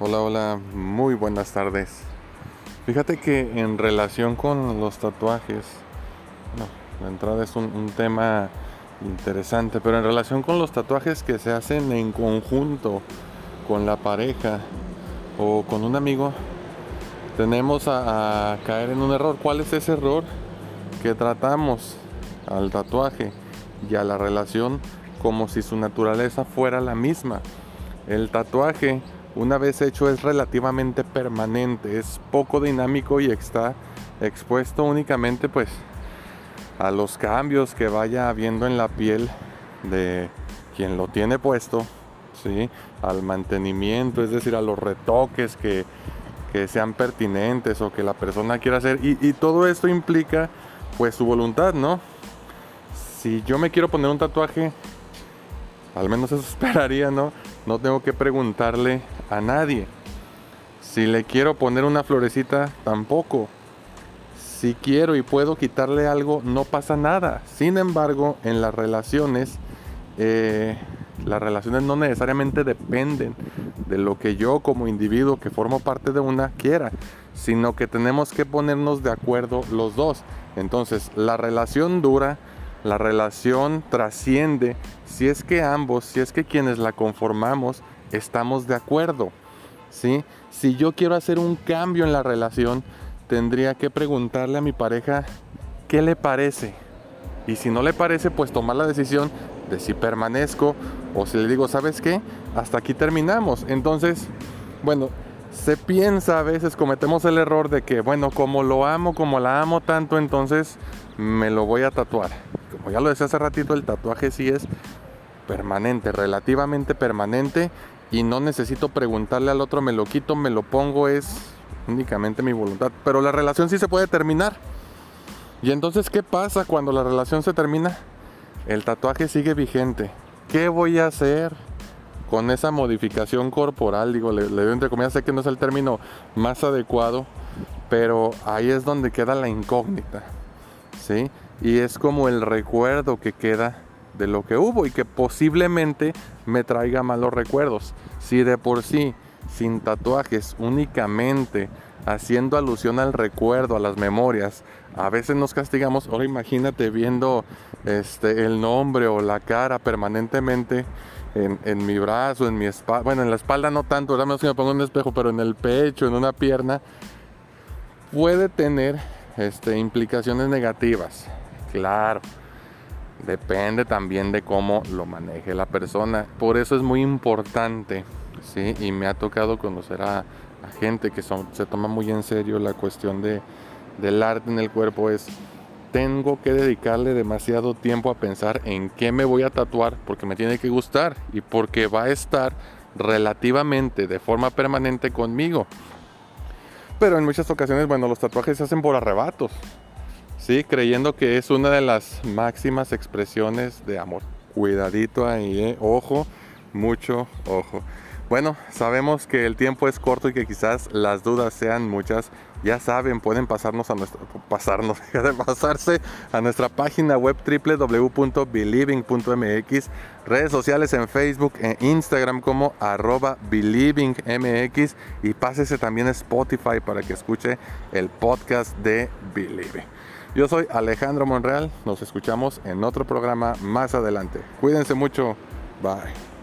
Hola, hola, muy buenas tardes. Fíjate que en relación con los tatuajes, la entrada es un, tema interesante, pero en relación con los tatuajes que se hacen en conjunto con la pareja o con un amigo, tenemos a caer en un error. ¿Cuál es ese error? Que tratamos al tatuaje y a la relación como si su naturaleza fuera la misma. El tatuaje una vez hecho es relativamente permanente, es poco dinámico y está expuesto únicamente pues a los cambios que vaya habiendo en la piel de quien lo tiene puesto, ¿sí? al mantenimiento, es decir, a los retoques que, que sean pertinentes o que la persona quiera hacer. Y, y, todo esto implica pues su voluntad, ¿no? Si yo me quiero poner un tatuaje, al menos eso esperaría, ¿no? No tengo que preguntarle a nadie. Si le quiero poner una florecita, tampoco. Si quiero y puedo quitarle algo, no pasa nada. Sin embargo, en las relaciones, eh, las relaciones no necesariamente dependen de lo que yo como individuo que formo parte de una quiera, sino que tenemos que ponernos de acuerdo los dos. Entonces, la relación dura, la relación trasciende si es que ambos, si es que quienes la conformamos, estamos de acuerdo. ¿sí? Si yo quiero hacer un cambio en la relación, tendría que preguntarle a mi pareja qué le parece. Y si no le parece, pues tomar la decisión de si permanezco o si le digo, ¿sabes qué? Hasta aquí terminamos. Entonces, bueno, se piensa a veces, cometemos el error de que, bueno, como lo amo, como la amo tanto, entonces me lo voy a tatuar. Ya lo decía hace ratito, el tatuaje sí es permanente, relativamente permanente y no necesito preguntarle al otro, me lo quito, me lo pongo, es únicamente mi voluntad. Pero la relación sí se puede terminar. Y entonces, ¿qué pasa cuando la relación se termina? El tatuaje sigue vigente. ¿Qué voy a hacer con esa modificación corporal? Digo, le, le doy entre comillas, sé que no es el término más adecuado, pero ahí es donde queda la incógnita. ¿Sí? Y es como el recuerdo que queda de lo que hubo y que posiblemente me traiga malos recuerdos. Si de por sí, sin tatuajes, únicamente haciendo alusión al recuerdo, a las memorias, a veces nos castigamos, ahora imagínate viendo este, el nombre o la cara permanentemente en, en mi brazo, en mi espalda, bueno, en la espalda no tanto, ahora menos si me pongo un espejo, pero en el pecho, en una pierna, puede tener este, implicaciones negativas, claro. Depende también de cómo lo maneje la persona. Por eso es muy importante, ¿sí? Y me ha tocado conocer a, gente que son, se toma muy en serio la cuestión de, del arte en el cuerpo. Es, tengo que dedicarle demasiado tiempo a pensar en qué me voy a tatuar porque me tiene que gustar y porque va a estar relativamente de forma permanente conmigo. Pero en muchas ocasiones, bueno, los tatuajes se hacen por arrebatos. ¿Sí? creyendo que es una de las máximas expresiones de amor. Cuidadito ahí, ¿eh? ojo, mucho ojo. Bueno, sabemos que el tiempo es corto y que quizás las dudas sean muchas. Ya saben, pueden pasarnos a nuestra, pasarnos, pasarse a nuestra página web www.believing.mx, redes sociales en Facebook e Instagram como arroba believingmx y pásese también a Spotify para que escuche el podcast de Believing. Yo soy Alejandro Monreal, nos escuchamos en otro programa más adelante. Cuídense mucho, bye.